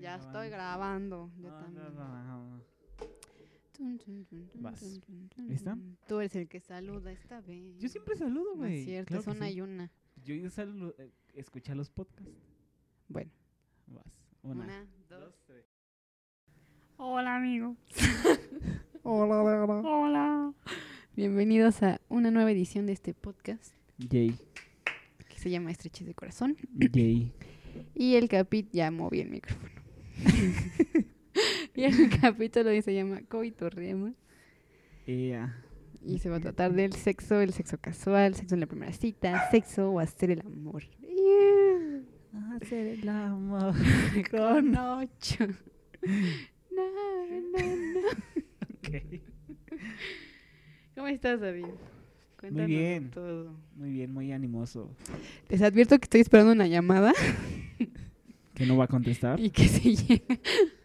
Ya estoy grabando. Yo No, también. no, Vas. ¿Lista? Tú eres el que saluda esta vez. Yo siempre saludo, No güey. es cierto, Claro es una sí. y una. Yo ya saludo, eh, escucha los podcasts. Bueno, Vas. Una. una, dos. tres. Hola, amigos. Hola, hola. Hola. Bienvenidos a una nueva edición de este podcast Jay. que se llama Estreches de Corazón. Jay. Y el capítulo, ya moví el micrófono. y el capítulo se llama Coitorrema. Ea. Y se va a tratar del sexo, el sexo casual, sexo en la primera cita, sexo o hacer el amor. Hacer el amor Con ocho. No, no, no. Ok. ¿Cómo estás, David? Cuéntanos bien. todo. Muy bien, muy animoso. Les advierto que estoy esperando una llamada ¿Que no va a contestar? y que si llega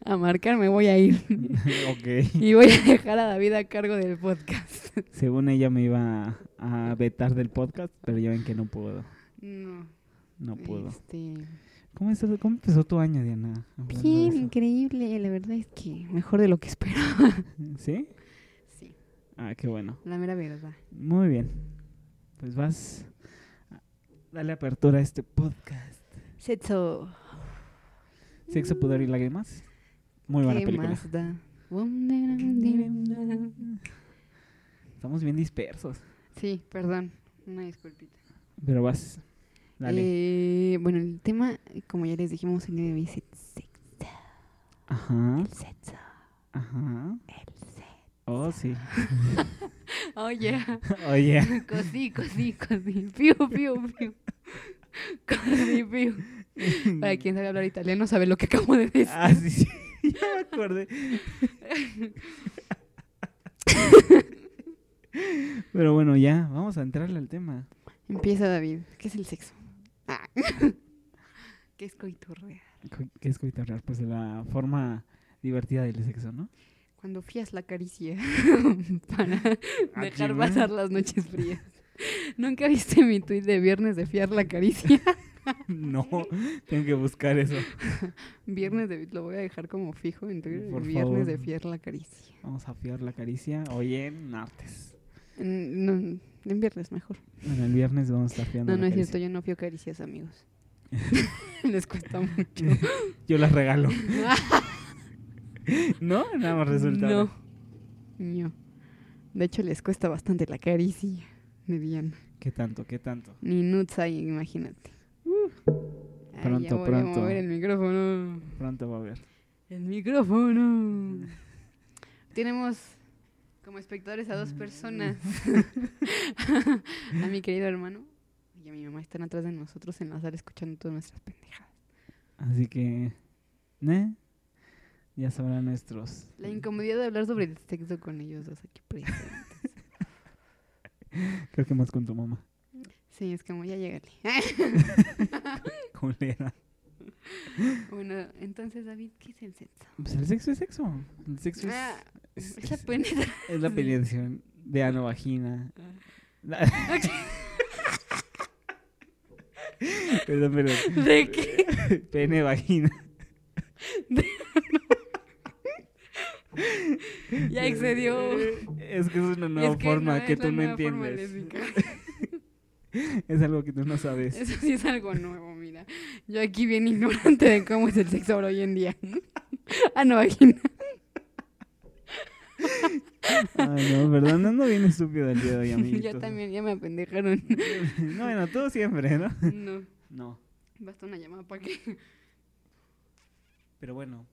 a marcar me voy a ir. ok. Y voy a dejar a David a cargo del podcast. Según ella me iba a vetar del podcast, pero ya ven que no puedo. No. No puedo. Este, ¿Cómo, estás- ¿Cómo empezó tu año, Diana? Bien, increíble. La verdad es que mejor de lo que esperaba. ¿Sí? Sí, Ah, qué bueno. la mera verdad. Muy bien. Pues vas. Dale apertura a este podcast. Sexo. Sexo, poder y lágrimas. Muy buena ¿Qué película. más da? Estamos bien dispersos. Sí, perdón. Una disculpita. Pero vas. Dale. Eh, bueno, el tema, como ya les dijimos, el de es el sexo. Ajá. El sexo. Ajá. El sexo. Oh, sí. Oye, Oye. cosí, cosí, cosí. Piu, piu, piu. Cosí, piu. Para quien sabe hablar italiano sabe lo que acabo de decir. Ah, sí, sí. Ya me acordé. Pero bueno, ya. Vamos a entrarle al tema. Empieza David. ¿Qué es el sexo? Ah. ¿Qué es coitorrear? Co- ¿Qué es coitarrear? Pues la forma divertida del sexo, ¿no? Cuando fías la caricia para Ah, dejar ¿qué, pasar las noches frías. ¿Nunca viste mi tuit de viernes de fiar la caricia? No, tengo que buscar eso. Viernes de lo voy a dejar como fijo en Twitter, Por viernes de fiar la caricia. Vamos a fiar la caricia hoy en martes. En, no, en viernes mejor. En el viernes vamos a estar fiando No, no es cierto, yo no fío caricias, amigos. Les cuesta mucho. Yo las regalo. ¿No? Nada más resulta. No. No. De hecho, les cuesta bastante la caricia de Diana. ¿Qué tanto? ¿Qué tanto? Ni nuts hay, imagínate. Ay, Pronto, voy pronto. a mover el micrófono. Pronto va a haber. El micrófono. Tenemos como espectadores a dos personas. a mi querido hermano y a mi mamá están atrás de nosotros en la sala escuchando todas nuestras pendejadas. Así que, ¿ne? Ya sabrán nuestros. La incomodidad de hablar sobre el sexo con ellos dos aquí presentes. Creo que más con tu mamá. Sí, es como ya llegale. Culera. bueno, entonces David, ¿qué es el sexo? Pues el sexo es sexo. El sexo es, Ah, es, es la penetración. es la penetración de ano vagina. perdón, perdón. ¿De qué? Pene vagina. Ya excedió. Es que es una nueva Es que forma no, que tú no entiendes. Es algo que tú no sabes. Eso sí es algo nuevo, mira. Yo aquí bien ignorante de cómo es el sexo ahora hoy en día. ah, no, vagina. Ay, no, perdón, ando bien estúpido el día de hoy, amiguitos. Yo también, ya me apendejaron. No, bueno, tú siempre, ¿no? no, No, basta una llamada para que... pero bueno.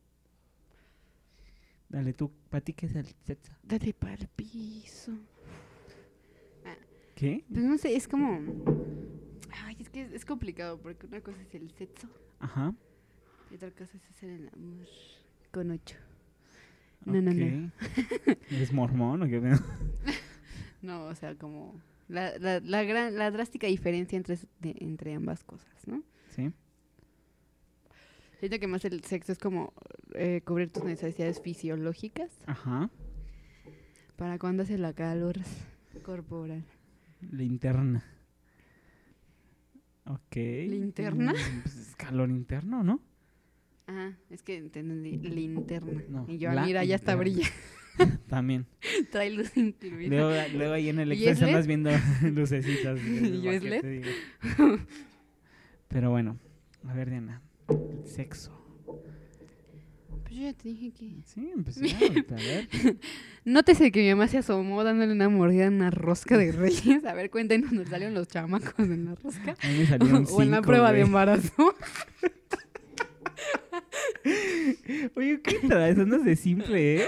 Dale, tú, ¿para ti qué es el sexo? Dale para el piso. ¿Qué? Pues no sé, es como... Ay, es que es, es complicado porque una cosa es el sexo Ajá. y otra cosa es hacer el amor con ocho. No, no, no. ¿Eres mormón o qué? No, o sea, como la, la, la, gran, la drástica diferencia entre, es- de- entre ambas cosas, ¿no? Sí. Siento que más el sexo es como eh, cubrir tus necesidades fisiológicas Ajá. para cuando hace la calor corporal. Linterna. Ok. ¿Linterna? Mm, Pues es calor interno, ¿no? Ajá, es que entendí linterna. No, y yo, ah, mira, ya está brilla. También. Trae luz incluida. Luego, luego ahí en el ¿Y Excel es andas viendo lucecitas. ¿Y yo es ¿Para qué LED? Pero bueno, a ver, Diana. Sexo. Pues yo ya te dije que. Sí, empecé a ver. Nótese que mi mamá se asomó dándole una mordida en una rosca de reyes. A ver, cuéntenos dónde salieron los chamacos en la rosca. A mí me salieron o en la prueba de embarazo. Oye, ¿qué traes? Andas de simple, ¿eh?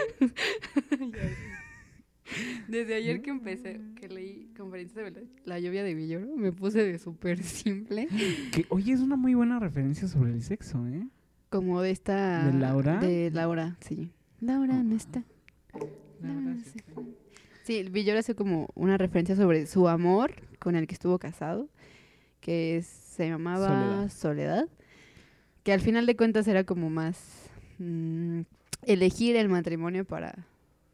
Desde ayer que empecé, que leí conferencias de la, la lluvia de Villoro, me puse de súper simple. Que, oye, es una muy buena referencia sobre el sexo, ¿eh? Como de esta. ¿De Laura? De Laura, sí. Laura no está. La Laura se sí. Villoro hace como una referencia sobre su amor con el que estuvo casado, que es- se llamaba Soledad. Soledad. que al final de cuentas era como más mm, elegir el matrimonio para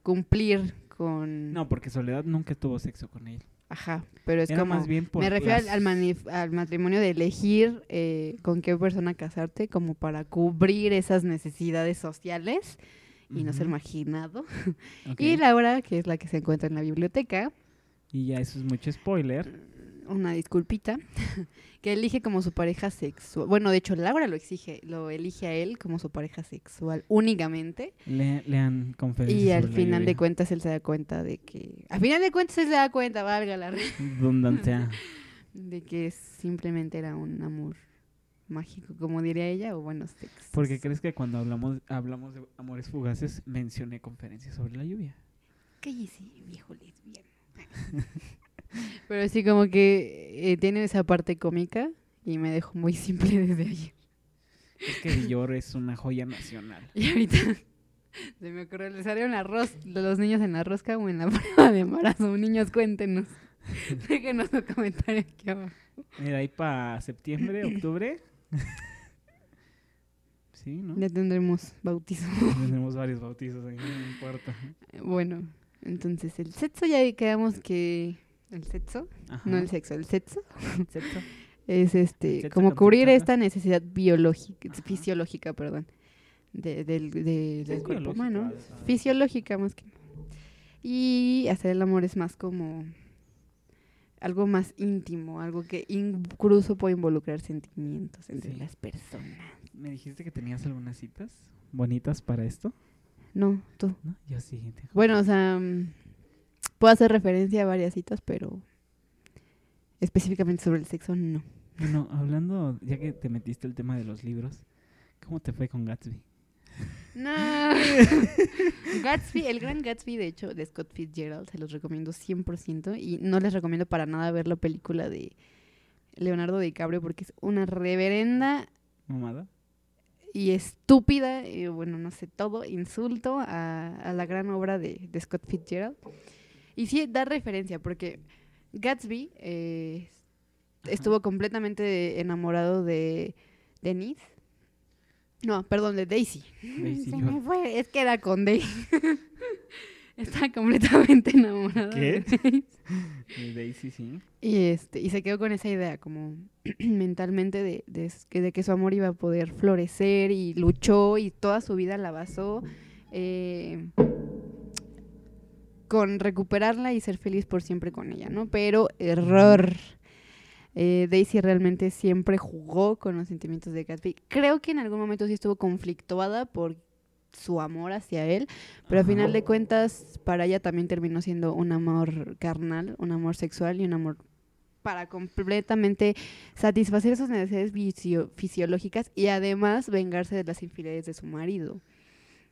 cumplir con... No, porque Soledad nunca tuvo sexo con él. Ajá, pero es Era como... más bien por Me refiero al, las- al manif- al matrimonio de elegir eh, con qué persona casarte como para cubrir esas necesidades sociales y no ser marginado. ok. Y Laura, que es la que se encuentra en la biblioteca, Y ya eso es mucho spoiler. Una disculpita, que elige como su pareja sexual. Bueno, de hecho, Laura lo exige, lo elige a él como su pareja sexual únicamente. Le, lean conferencias Y al final de cuentas él se da cuenta de que... Al final de cuentas él se da cuenta, valga la re- Redundancia. de que simplemente era un amor mágico, como diría ella, o bueno, sexo. ¿Por qué crees que cuando hablamos, hablamos de amores fugaces mencioné conferencias sobre la lluvia? Cállese, viejo lesbiano. Pero sí, como que eh, tiene esa parte cómica y me dejó muy simple desde ayer. Es que Villor es una joya nacional. Y ahorita se me ocurrió, ¿le salieron ros- los niños en la rosca o en la prueba de embarazo? Niños, cuéntenos. Déjenos su comentario aquí abajo. Mira, ahí para septiembre, octubre. sí, ¿no? Ya tendremos bautizo. Tenemos varios bautizos ahí, no importa. Bueno, entonces el sexo ya quedamos que... ¿El sexo? Ajá. No el sexo, el sexo. Sexo. Es este, Sexo como cubrir esta necesidad biológica, Ajá. fisiológica, perdón, de- del, de- del cuerpo humano. Fisiológica más que. Y hacer el amor es más como algo más íntimo, algo que incluso puede involucrar sentimientos entre Sí. las personas. ¿Me dijiste que tenías algunas citas bonitas para esto? No, tú. ¿No? Yo sí. tengo. Bueno, o sea, mm, puedo hacer referencia a varias citas, pero específicamente sobre el sexo, no. Bueno, hablando, ya que te metiste el tema de los libros, ¿cómo te fue con Gatsby? No. Gatsby, el gran Gatsby, de hecho, de Scott Fitzgerald, se los recomiendo 100% y no les recomiendo para nada ver la película de Leonardo DiCaprio porque es una reverenda ¿Mamada? y estúpida, y bueno, no sé, todo insulto a, a la gran obra de, de Scott Fitzgerald. Y sí, da referencia porque Gatsby eh, estuvo completamente enamorado de Denise. No, perdón, de Daisy. Daisy, Se yo- me fue, es que era con Daisy. Estaba completamente enamorado. ¿Qué? de Daisy. Sí. Y este, y se quedó con esa idea como mentalmente de, de de que su amor iba a poder florecer y luchó y toda su vida la basó eh, con recuperarla y ser feliz por siempre con ella, ¿no? Pero error. Eh, Daisy realmente siempre jugó con los sentimientos de Gatsby. Creo que en algún momento sí estuvo conflictuada por su amor hacia él, pero al final de cuentas para ella también terminó siendo un amor carnal, un amor sexual y un amor para completamente satisfacer sus necesidades fisiológicas y además vengarse de las infidelidades de su marido.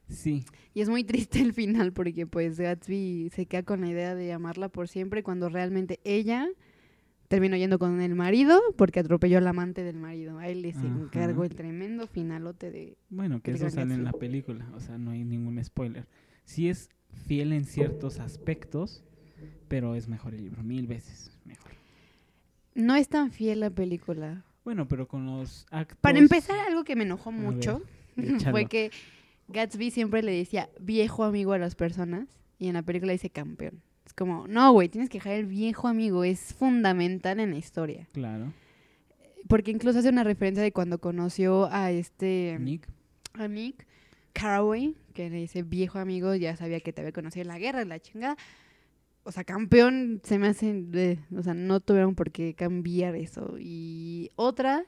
Sí, Y es muy triste el final porque pues Gatsby se queda con la idea de amarla por siempre cuando realmente ella terminó yendo con el marido porque atropelló al amante del marido. A él les Ajá. encargó el tremendo finalote de... bueno, que eso sale en la película, o sea, no hay ningún spoiler. Sí es fiel en ciertos aspectos, pero es mejor el libro, mil veces mejor. No es tan fiel la película. Bueno, pero con los actos... Para empezar, algo que me enojó mucho ver, fue que Gatsby siempre le decía viejo amigo a las personas y en la película dice campeón. Es como, no, güey, tienes que dejar el viejo amigo, es fundamental en la historia. Claro. Porque incluso hace una referencia de cuando conoció a este Nick. a Nick Carraway, que era ese viejo amigo, ya sabía que te había conocido en la guerra, la chingada. O sea, campeón se me hace, de- o sea, no tuvieron por qué cambiar eso. Y otra,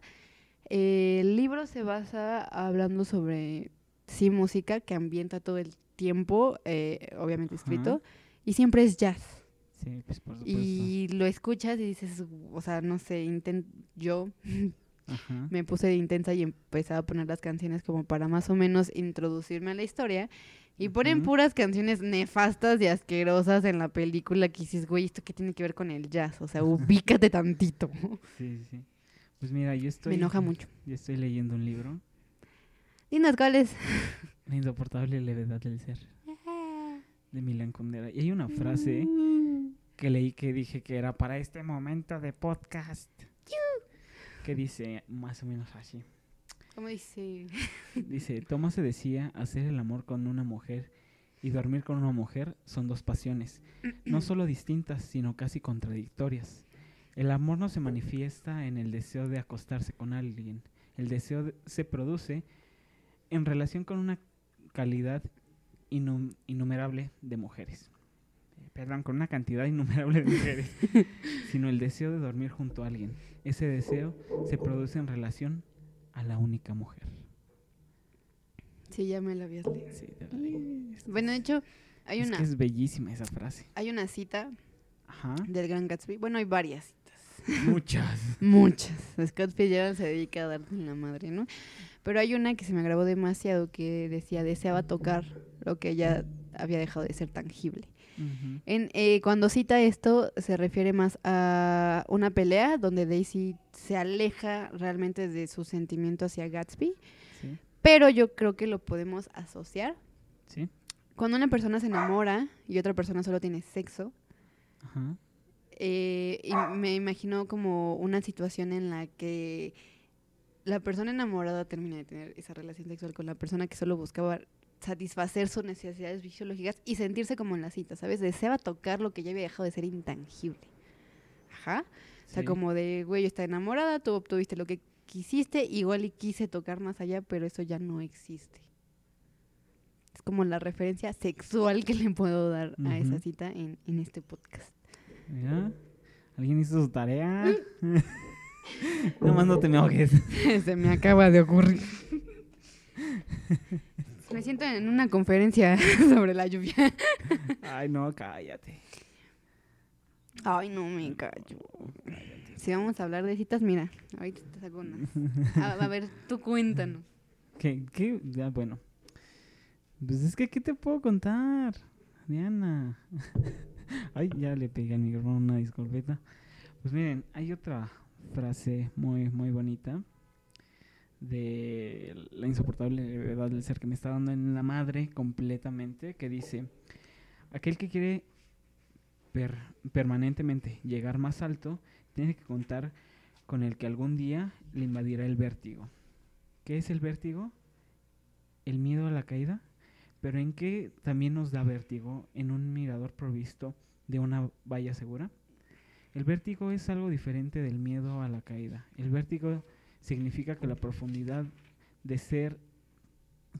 eh, el libro se basa hablando sobre, sí, música que ambienta todo el tiempo, eh, obviamente Ajá. escrito, y siempre es jazz. Sí, pues por supuesto. Y lo escuchas y dices, o sea, no sé, inten yo Ajá. me puse de intensa y empecé a poner las canciones como para más o menos introducirme a la historia. Y ponen puras canciones nefastas y asquerosas en la película que dices, güey, ¿esto qué tiene que ver con el jazz? O sea, ubícate tantito. Sí, sí. Pues mira, yo estoy. Me enoja mucho. Yo estoy leyendo un libro. Dinos cuáles. La insoportable levedad del ser. De Milan Kundera. Y hay una frase Mm. que leí que dije que era para este momento de podcast. Que dice más o menos así. ¿Cómo dice? Dice, Tomás se decía, hacer el amor con una mujer y dormir con una mujer son dos pasiones, no solo distintas, sino casi contradictorias. El amor no se manifiesta en el deseo de acostarse con alguien. El deseo de- se produce en relación con una calidad inum- innumerable de mujeres. Eh, Perdón, con una cantidad innumerable de mujeres. sino el deseo de dormir junto a alguien. Ese deseo se produce en relación a la única mujer. Sí, ya me la habías leído. Sí, te la leí. Es- Bueno, de hecho, hay es una, que es bellísima esa frase. hay una cita Ajá. del Gran Gatsby. Bueno, hay varias citas. Muchas. Muchas. Scott Fitzgerald se dedica a darte la madre, ¿no? Pero hay una que se me agravó demasiado que decía, deseaba tocar lo que ya había dejado de ser tangible. En, eh, cuando cita esto, se refiere más a una pelea donde Daisy se aleja realmente de su sentimiento hacia Gatsby, Sí. pero yo creo que lo podemos asociar. Sí. Cuando una persona se enamora y otra persona solo tiene sexo, Ajá. eh, y me imagino como una situación en la que la persona enamorada termina de tener esa relación sexual con la persona que solo buscaba satisfacer sus necesidades fisiológicas y sentirse como en la cita, ¿sabes? Deseaba tocar lo que ya había dejado de ser intangible. Ajá. O sea, como de, güey, yo estaba enamorada, tú obtuviste lo que quisiste, igual y quise tocar más allá, pero eso ya no existe. Es como la referencia sexual que le puedo dar a esa cita en, en este podcast. ¿Alguien hizo su tarea? Nomás no te me ahogues. Se me acaba de ocurrir. Me siento en una conferencia sobre la lluvia. Ay, no, cállate. Ay, no me callo. Si vamos a hablar de citas, mira, ahorita te saco unas. A, a ver, tú cuéntanos. ¿Qué? ¿Qué? Bueno. Pues es que, ¿qué te puedo contar? Diana. Ay, ya le pegué al micrófono una disculpeta. Pues miren, hay otra frase muy, muy bonita de la insoportable levedad del ser que me está dando en la madre completamente, que dice, aquel que quiere per- permanentemente llegar más alto, tiene que contar con el que algún día le invadirá el vértigo. ¿Qué es el vértigo? El miedo a la caída. Pero ¿en qué también nos da vértigo? En un mirador provisto de una valla segura. El vértigo es algo diferente del miedo a la caída. El vértigo significa que la profundidad de ser,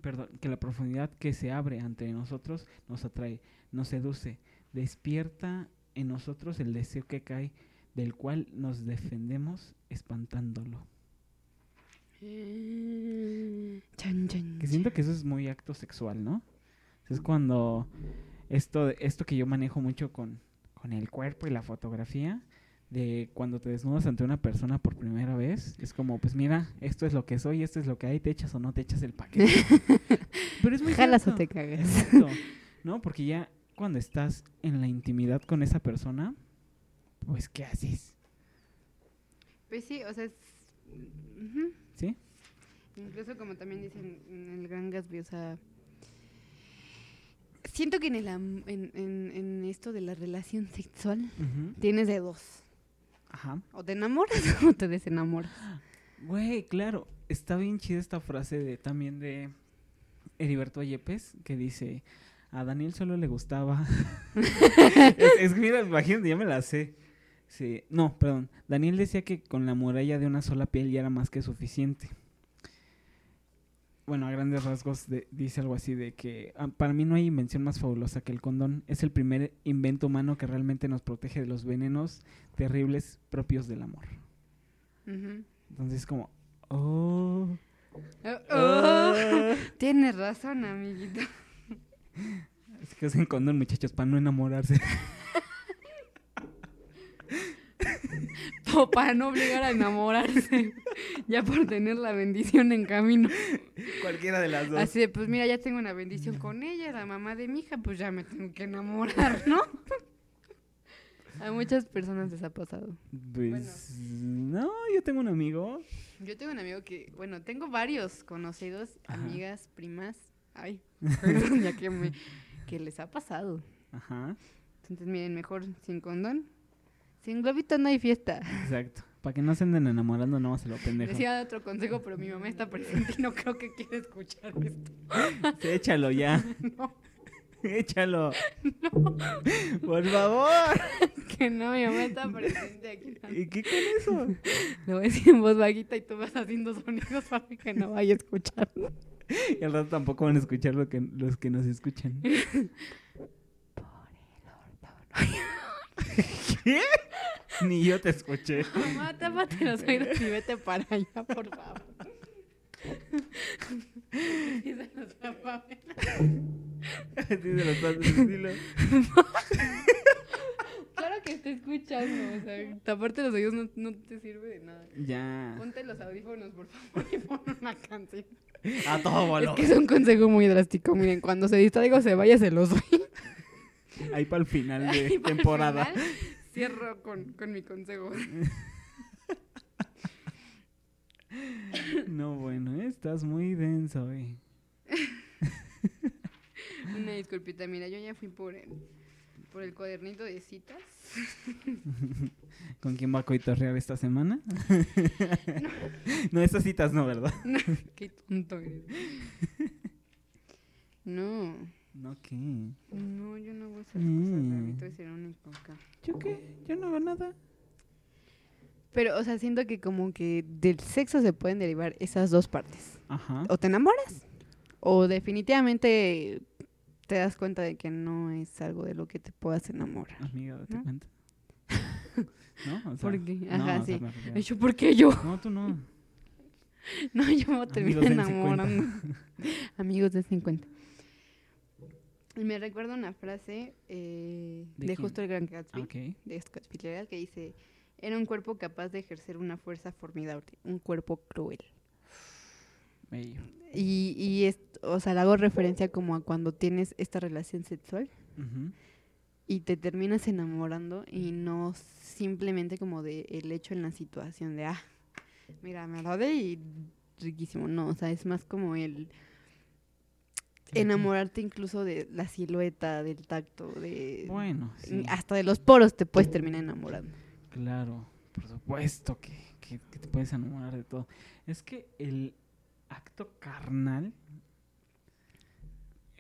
perdón, que la profundidad que se abre ante nosotros nos atrae, nos seduce, despierta en nosotros el deseo que cae, del cual nos defendemos espantándolo. Chan, chan, Que siento que eso es muy acto sexual, ¿no? Es cuando esto, esto que yo manejo mucho con, con el cuerpo y la fotografía, de cuando te desnudas ante una persona por primera vez, es como, pues mira, esto es lo que soy, esto es lo que hay, te echas o no te echas el paquete. Pero es muy Jalas o cierto. te cagas. Exacto, ¿no? Porque ya cuando estás en la intimidad con esa persona, pues ¿qué haces? Pues sí, o sea, es... ¿Sí? Incluso como también dicen en el Gran Gatsby, o sea... Siento que en, el am- en, en- en esto de la relación sexual Ujú. tienes de dos. Ajá. O te enamoras o te desenamoras. Güey, claro, está bien chida esta frase de también de Heriberto Yepes que dice, a Daniel solo le gustaba... es, es que mira, imagínate, ya me la sé. Sí, no, perdón. Daniel decía que con la muralla de una sola piel ya era más que suficiente. Bueno, a grandes rasgos de- dice algo así de que ah, para mí no hay invención más fabulosa que el condón. Es el primer invento humano que realmente nos protege de los venenos terribles propios del amor. Ujú. Entonces como, oh, Oh, oh. ah. Tienes razón, amiguito. Así que usen condón, muchachos, para no enamorarse. O para no obligar a enamorarse. ya por tener la bendición en camino. Cualquiera de las dos. Así de, pues mira, ya tengo una bendición con ella, la mamá de mi hija, pues ya me tengo que enamorar, ¿no? A muchas personas les ha pasado. Pues, no, yo tengo un amigo. Yo tengo un amigo que, bueno, tengo varios conocidos, Ajá. amigas, primas, ay, ya que me, que les ha pasado. Ajá, Entonces, miren, mejor sin condón. Sin globito no hay fiesta. exacto. Para que no se anden enamorando, no se lo pendejo. Decía otro consejo, pero mi mamá está presente y no creo que quiera escuchar esto. Sí, échalo ya. No, Échalo. Por favor. que no, mi mamá está presente aquí. ¿Y qué con eso? Le voy a decir en voz bajita y tú vas haciendo sonidos para que no vaya a escuchar. Y al rato tampoco van a escuchar lo que, los que nos escuchan. ¿Qué? Ni yo te escuché. Mamá, tápate los oídos y vete para allá, por favor. Y se los pasos, dilo. Claro que está escuchando, o sea, taparte los oídos no, no te sirve de nada. Ya. Ponte los audífonos, por favor, y pon una canción. A todo Es que es un consejo muy drástico, miren, cuando se distraiga o se vaya, se los doy. Ahí para el final de temporada. final, Cierro con, con mi consejo. No, bueno, eh, estás muy denso, eh. Una disculpita, mira, yo ya fui por el, por el cuadernito de citas. ¿Con quién va a coitorrear esta semana? no, esas citas no, ¿verdad? Qué tonto eres. No, no, ¿qué? No, yo no hago esas mm. cosas, David, es el único acá. ¿Yo qué? Yo no hago nada. Pero, o sea, siento que como que del sexo se pueden derivar esas dos partes. Ajá. O te enamoras, o definitivamente te das cuenta de que no es algo de lo que te puedas enamorar. Amiga, date ¿no? cuenta. ¿No? O sea, ¿Por qué? Ajá, no, sí. ¿por qué yo? No, tú no. no, yo me terminé enamorando. Amigos de 50 me recuerda una frase eh, ¿De de, justo el Gran Gatsby, Ok. de Scott Fitzgerald, que dice, era un cuerpo capaz de ejercer una fuerza formidable, un cuerpo cruel. Bello. Y, y es, o sea, le hago referencia como a cuando tienes esta relación sexual y te terminas enamorando y no simplemente como de el hecho en la situación de, ah, mira, me agradé y riquísimo. No, o sea, es más como el enamorarte incluso de la silueta, del tacto, de... Bueno, sí. Hasta de los poros te puedes terminar enamorando. Claro, por supuesto que, que- que te puedes enamorar de todo. Es que el acto carnal,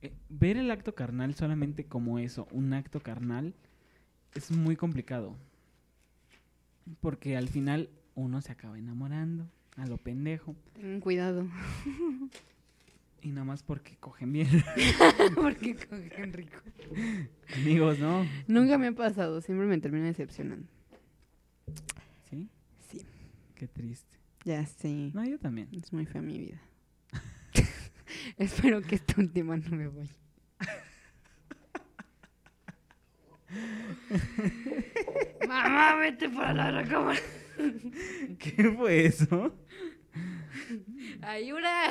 eh, ver el acto carnal solamente como eso, un acto carnal, es muy complicado. Porque al final uno se acaba enamorando a lo pendejo Tengan cuidado, y nada más porque cogen bien. porque cogen rico. Amigos, ¿no? Nunca me ha pasado, siempre me termina decepcionando. ¿Sí? Sí. Qué triste. Ya sé. No, yo también. Es muy fea mi vida. Espero que esta última no me vaya. Mamá, vete para la recámara. ¿Qué fue eso? ¡Ayuda!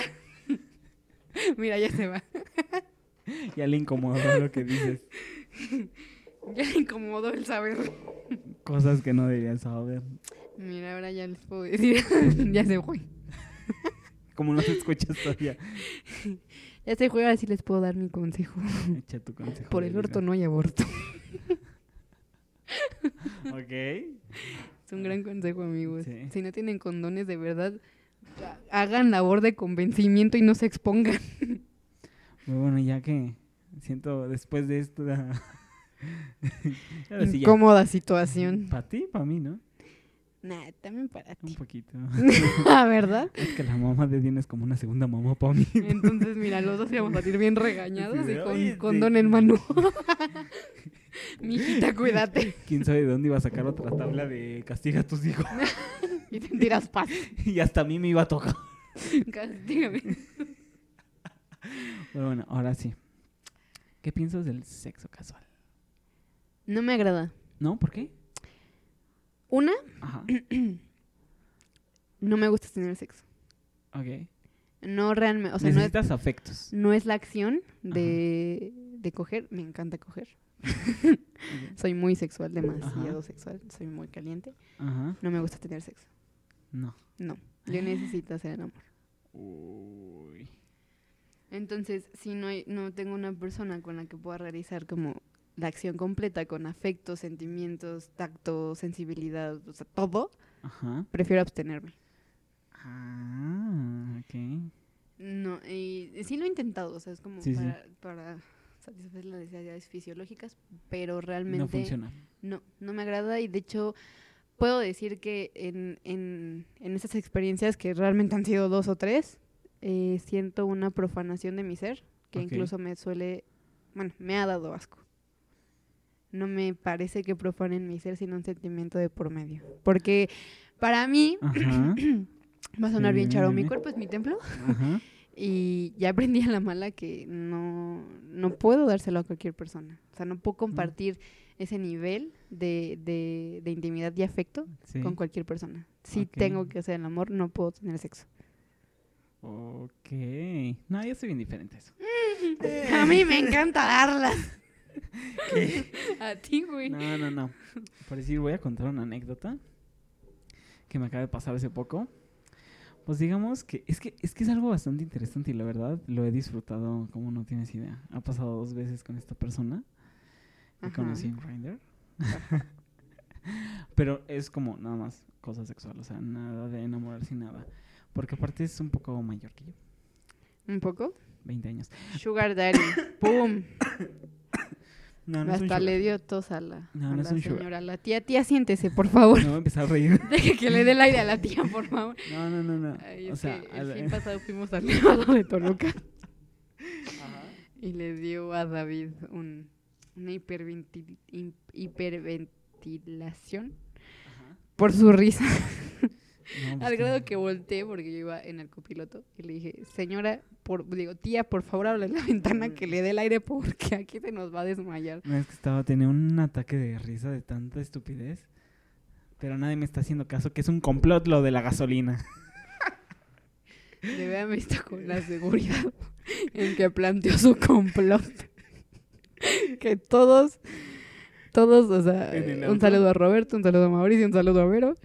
Mira, ya se va. Ya le incomodó lo que dices. Ya le incomodó el saber. Cosas que no deberían saber. Mira, ahora ya les puedo decir. ya se fue. Como no te escuchas todavía. Ya se fue, ahora sí les puedo dar mi consejo. Echa tu consejo. Por el vida. orto no hay aborto. Ok. Es un gran consejo, amigos. Sí. Si no tienen condones, de verdad, hagan labor de convencimiento y no se expongan. Muy bueno, ya que siento después de esto. Sí. Incómoda situación. Para ti, para mí, ¿no? Nah, también para Un ti. poquito. Ah, ¿verdad? es que la mamá de Diana es como una segunda mamá para mí. Entonces, mira, los dos íbamos a salir bien regañados Sí, y con "Oye, condón sí". en mano. Mijita, cuídate. ¿Quién sabe de dónde iba a sacar otra tabla de castiga a tus hijos? Y te tiras paz. y hasta a mí me iba a tocar. Castígame. Pero bueno, ahora sí. ¿Qué piensas del sexo casual? No me agrada. ¿No? ¿Por qué? Una, Ajá. no me gusta tener sexo. Ok. No realmente, o sea, no es, Necesitas afectos. no es la acción de, de coger. Me encanta coger. Soy muy sexual, demasiado sexual. Soy muy caliente. Ajá. No me gusta tener sexo. No. No. Yo necesito hacer el amor. Uy. Entonces, si no, hay, no tengo una persona con la que pueda realizar como la acción completa con afectos, sentimientos, tacto, sensibilidad, o sea, todo, Ajá. prefiero abstenerme. Ah, ok. No, y sí lo he intentado, o sea, es como Sí, sí. para, para satisfacer las necesidades fisiológicas, pero realmente No funciona. no, no me agrada y de hecho puedo decir que en, en, en esas experiencias, que realmente han sido dos o tres, eh, siento una profanación de mi ser, que incluso me suele, bueno, me ha dado asco. No me parece que profanen mi ser sin un sentimiento de por medio. Porque para mí, va a sonar Sí, bien charo, mi cuerpo es mi templo. Ajá. Y ya aprendí a la mala que no, no puedo dárselo a cualquier persona. O sea, no puedo compartir ese nivel de, de, de intimidad y afecto Sí. con cualquier persona. Si tengo que hacer el amor, no puedo tener sexo. Ok. No, yo soy bien diferente a eso. A mí me encanta darlas. A ti, güey. No, no, no. Por decir, voy a contar una anécdota que me acaba de pasar hace poco. Pues digamos que es que es que es algo bastante interesante y la verdad lo he disfrutado como no tienes idea. Ha pasado dos veces con esta persona que conocí en Grindr. Pero es como nada más cosa sexual, o sea, nada de enamorarse y nada. Porque aparte es un poco mayor que yo, Un poco. 20 años. Sugar Daddy. ¡Pum! No, no Hasta le dio tos a la, No, a no es la un sugar. señora. La tía, tía, siéntese, por favor. A empezar a reír. Deje que le dé el aire a la tía, por favor. No, no, no, no. Ay, o sea, el la- fin pasado fuimos al Nevado de Toluca y le dio a David un, una hiperventil- hiperventilación Ajá. por su risa. No, pues Al grado que volteé porque yo iba en el copiloto y le dije, señora, por, digo, tía, por favor, abre la ventana que le dé el aire porque aquí se nos va a desmayar. No, es que estaba, tenía un ataque de risa de tanta estupidez. Pero nadie me está haciendo caso, que es un complot lo de la gasolina. Debe haber visto con la seguridad en que planteó su complot. que todos, todos, o sea, ¿En el un saludo a Roberto, un saludo a Mauricio, un saludo a Vero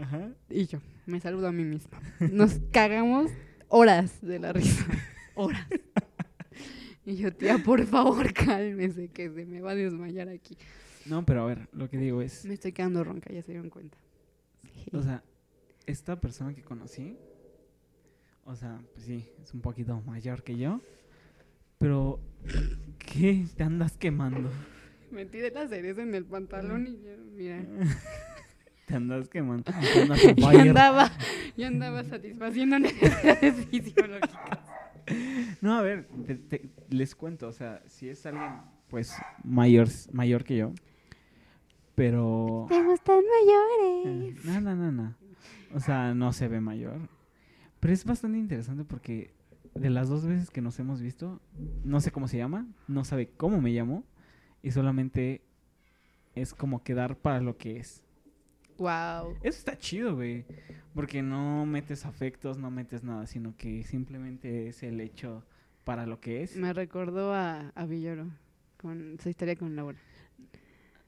Ajá. y yo. Me saludo a mí misma. Nos cagamos horas de la risa. Horas. Y yo, tía, por favor, cálmese, que se me va a desmayar aquí. No, pero a ver, lo que digo es, Me estoy quedando ronca, ya se dieron cuenta. o sea, esta persona que conocí, o sea, pues sí, es un poquito mayor que yo, pero ¿qué te andas quemando? Metí de la cereza en el pantalón y ya, mira. Te andas quemando. Yo andaba, yo andaba satisfaciendo necesidades fisiológicas. No, a ver, te- te- les cuento, o sea, si es alguien, pues, mayor, mayor que yo, pero... ¿Te gustan mayores? Eh, No, no, no, no. O sea, no se ve mayor. Pero es bastante interesante porque de las dos veces que nos hemos visto, no sé cómo se llama, no sabe cómo me llamo y solamente es como quedar para lo que es. Wow. Eso está chido, güey. Porque no metes afectos, no metes nada, sino que simplemente es el hecho para lo que es. Me recordó a, a Villoro con su historia con Laura.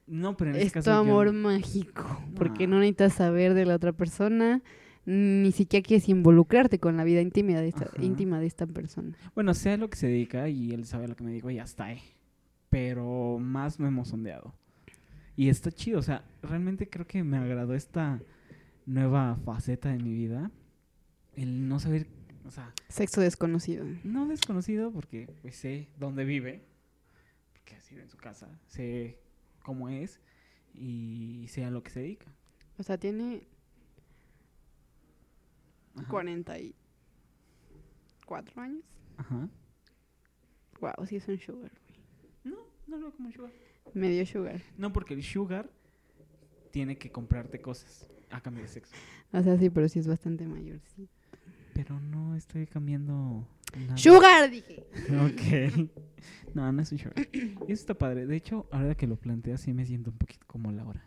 No, pero en este Es tu caso yo- amor mágico, porque No. necesitas saber de la otra persona, ni siquiera quieres involucrarte con la vida íntima de esta, Ajá. íntima de esta persona. Bueno, sé a lo que se dedica y él sabe a lo que me digo y ya está, eh. Pero más no hemos sondeado. Y está chido, o sea, realmente creo que me agradó esta nueva faceta de mi vida. El no saber, o sea, Sexo desconocido. no desconocido porque pues sé dónde vive, porque así en su casa, sé cómo es y sé a lo que se dedica. O sea, tiene Ajá. 44 años. Ajá. Wow, sí es un sugar. güey. No, no lo veo como sugar. Medio sugar. No, porque el sugar tiene que comprarte cosas a cambio de sexo. O sea, sí, pero sí es bastante mayor. Sí. Pero no estoy cambiando nada. ¡Sugar! Dije. Ok. No, no es un sugar. Eso está padre. De hecho, ahora que lo planteas, sí me siento un poquito como Laura.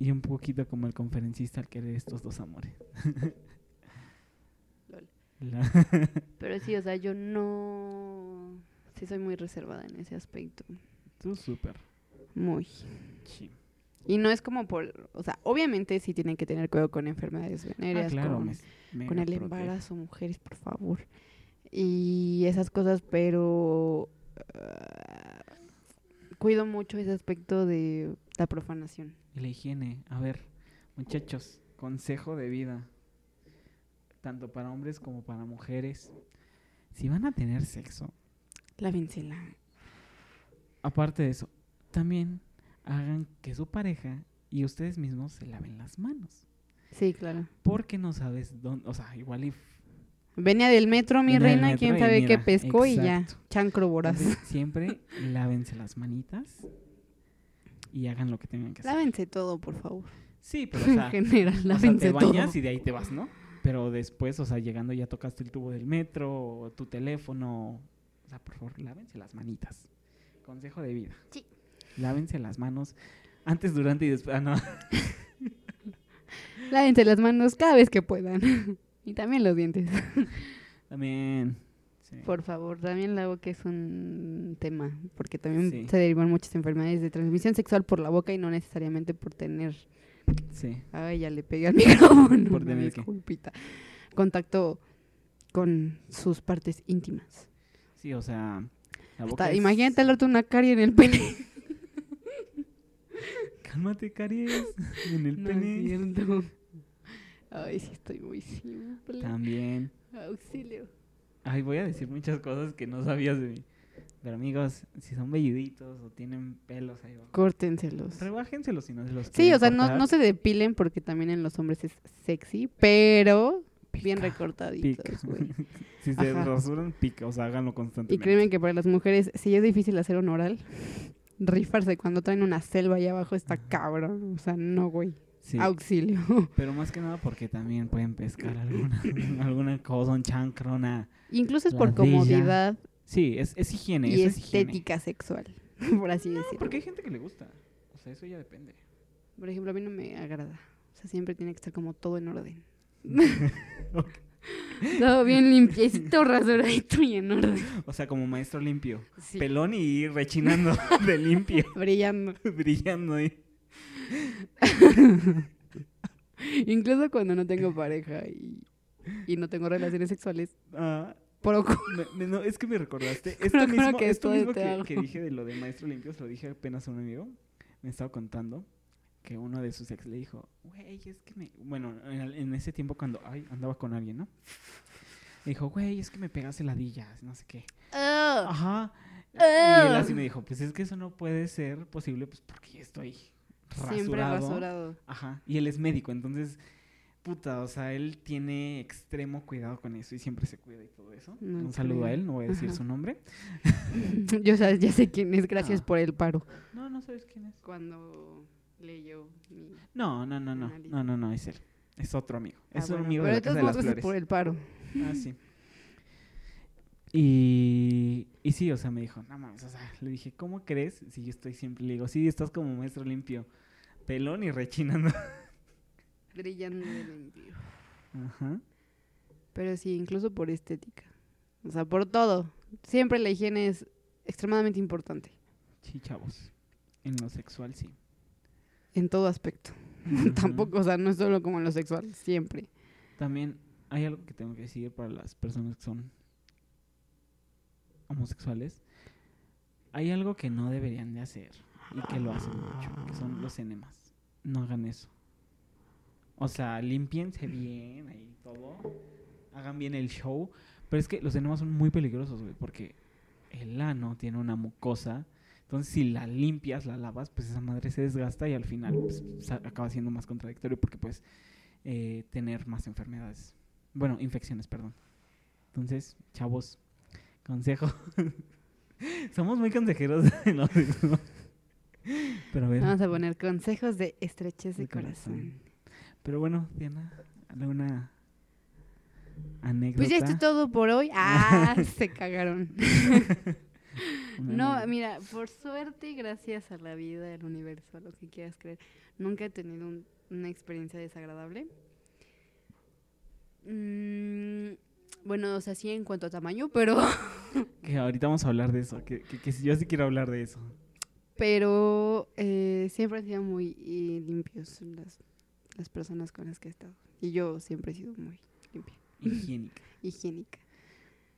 Y un poquito como el conferencista al querer estos dos amores. Lol. La- Pero sí, o sea, yo no. Sí, soy muy reservada en ese aspecto. Tú súper. Muy. Sí. Y no es como por. O sea, obviamente sí tienen que tener cuidado con enfermedades Ah, venéreas. claro. con, me- mega con el protege. embarazo, mujeres, por favor. Y esas cosas, pero. ah, cuido mucho ese aspecto de la profanación. Y la higiene. A ver, muchachos, consejo de vida. Tanto para hombres como para mujeres. Si van a tener sexo, La vincela. aparte de eso, también hagan que su pareja y ustedes mismos se laven las manos. Sí, claro. Porque no sabes dónde, o sea, igual y... Venía del metro, mi Venía reina, metro quién sabe qué mira, pescó y ya. Chancro voraz. Entonces, siempre lávense las manitas y hagan lo que tengan que hacer. Lávense todo, por favor. Sí, pero o sea, en general, o sea, lávense te todo. bañas y de ahí te vas, ¿no? Pero después, o sea, llegando ya tocaste el tubo del metro, o tu teléfono. Sea, por favor, lávense las manitas. Consejo de vida. Sí. Lávense las manos antes, durante y después. Ah, no. Lávense las manos cada vez que puedan. y también los dientes. También. sí. Por favor, también la boca es un tema, porque también Sí. se derivan muchas enfermedades de transmisión sexual por la boca y no necesariamente por tener, Sí. ay, ya le pegué al micrófono, ¿Por tener contacto con sus partes íntimas. Sí, o sea. La Hasta boca es- imagínate darte una carie en el pene. Cálmate, caries. En el No es pene. cierto. Ay, sí estoy muy simple. También. Auxilio. Ay, voy a decir muchas cosas que no sabías de mí. Pero amigos, si son velluditos o tienen pelos ahí Córtenselos. rebájenselos si no se los Sí, o sea, no, no se depilen porque también en los hombres es sexy, pero bien recortaditos, güey. si se Ajá. rasuran, pica, o sea, háganlo Y constantemente. créeme que para las mujeres, si es difícil hacer un oral, rifarse cuando traen una selva ahí abajo está cabrón. O sea, no, güey. Sí, Auxilio. pero más que nada porque también pueden pescar alguna, alguna cosa, un chancro, una... Incluso es por comodidad Sí, es, es higiene, y es higiene. estética sexual, por así decirlo. Porque hay gente que le gusta. O sea, eso ya depende. Por ejemplo, a mí no me agrada. O sea, siempre tiene que estar como todo en orden. Todo bien limpiecito, rasuradito y en orden. O sea, como maestro limpio. Sí. Pelón y rechinando de limpio. Brillando. brillando ahí. Incluso cuando no tengo pareja y, y no tengo relaciones sexuales, Ah, me- me- no, es que me recordaste. Esto mismo, que esto mismo que dije de lo de maestro limpio, se lo dije apenas a un amigo. Me estaba contando que uno de sus ex le dijo, güey, es que me... Bueno, en, ese tiempo cuando ay, andaba con alguien, ¿no? Le dijo, güey, es que me pegas heladillas, no sé qué. Ajá. Y él así me dijo, pues es que eso no puede ser posible, pues porque ya estoy Siempre rasurado. rasurado. Ajá. Y él es médico, entonces, puta, o sea, él tiene extremo cuidado con eso y siempre se cuida y todo eso. No Un saludo a él, no voy a decir Ajá. su nombre. Yo sabes, ya sé quién es, gracias Ah. por el paro. No, no sabes quién es. Cuando leyó mi... No, no, no, no. Análisis. No, no, no, es él. Es otro amigo. Ah, Es un bueno, amigo pero de de la Casa de las Flores. por el paro. Ah, sí. Y, y sí, o sea, me dijo, no mames, o sea, le dije, ¿cómo crees? Si yo estoy siempre, le digo, sí, estás como maestro limpio, pelón y rechinando. Brillando de limpio. Ajá. Pero sí, incluso por estética. O sea, por todo. Siempre la higiene es extremadamente importante. Sí, chavos. En lo sexual, sí. En todo aspecto. Tampoco, o sea, no es solo como en lo sexual, siempre. También hay algo que tengo que decir para las personas que son homosexuales. Hay algo que no deberían de hacer y que lo hacen mucho, que son los enemas. No hagan eso. O sea, limpiense bien ahí todo. Hagan bien el show. Pero es que los enemas son muy peligrosos, güey, porque el ano tiene una mucosa. Entonces, si la limpias, la lavas, pues esa madre se desgasta y al final pues, acaba siendo más contradictorio porque pues eh, tener más enfermedades. Bueno, infecciones, perdón. Entonces, chavos, consejo. Somos muy consejeros sexo. Pero a ver. Vamos a poner consejos de estrechez de, De corazón. corazón. Pero bueno, Diana, alguna anécdota. Pues ya esto es todo por hoy. Ah, se cagaron. No, mira, por suerte, y gracias a la vida, al universo, a lo que quieras creer, nunca he tenido un- una experiencia desagradable. Mm, bueno, o sea, sí en cuanto a tamaño, pero, Que ahorita vamos a hablar de eso. Que, que, que yo sí quiero hablar de eso. pero eh, siempre han sido muy eh, limpios las, las personas con las que he estado. Y yo siempre he sido muy limpia, Higiénica. higiénica.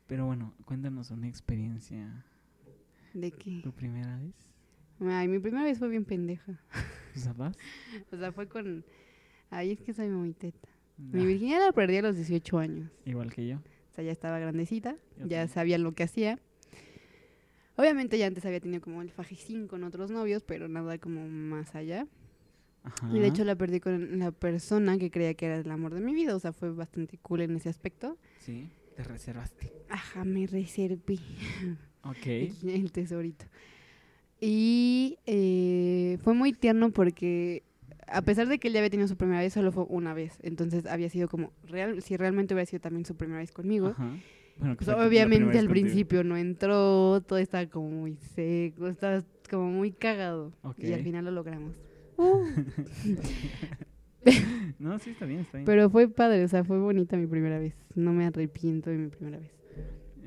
Pero bueno, cuéntanos una experiencia. ¿De qué? ¿Tu primera vez? Ay, mi primera vez fue bien pendeja. ¿Tus papás? O sea, fue con... Ay, es que soy muy teta. Mi Ah, virginidad la perdí a los 18 años. igual que yo. O sea, ya estaba grandecita, ya Ok. sabía lo que hacía. Obviamente ya antes había tenido como el fajicín con otros novios, pero nada como más allá. Ajá. Y de hecho la perdí con la persona que creía que era el amor de mi vida. O sea, fue bastante cool en ese aspecto. Sí, te reservaste. Ajá, me reservé Ok. el tesorito. Y eh, fue muy tierno porque a pesar de que él ya había tenido su primera vez, solo fue una vez. Entonces había sido como, real, si realmente hubiera sido también su primera vez conmigo, Ajá. Bueno, Pues obviamente al principio no entró, todo estaba como muy seco, estaba como muy cagado. Y al final lo logramos. No, sí, está bien, está bien. Pero fue padre, o sea, fue bonita mi primera vez. No me arrepiento de mi primera vez.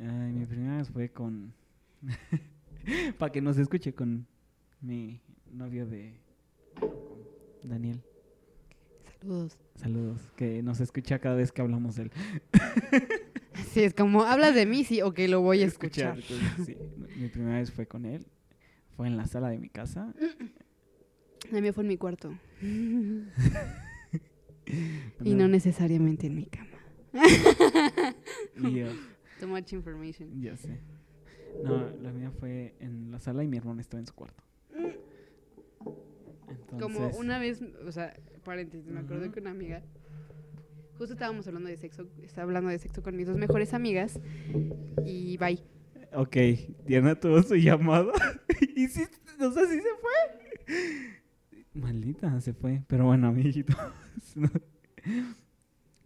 Ay, mi primera vez fue con. Para que nos escuche con mi novio de. Daniel. Saludos. Saludos. Que nos escucha cada vez que hablamos de él. Sí, es como, hablas de mí, sí, ok, lo voy a escuchar. entonces, sí. Mi primera vez fue con él. Fue en la sala de mi casa. La mía fue en mi cuarto. Y no necesariamente en mi cama. yo, Too much information. ya sé. No, la mía fue en la sala y mi hermano estaba en su cuarto. Entonces, Como una vez, o sea, paréntesis, me Ujú. que una amiga, justo estábamos hablando de sexo, estaba hablando de sexo con mis dos mejores amigas y bye. Ok, Diana tuvo su llamada. y sí, o sea, sí se fue. Maldita, se fue. Pero bueno, amiguito. no.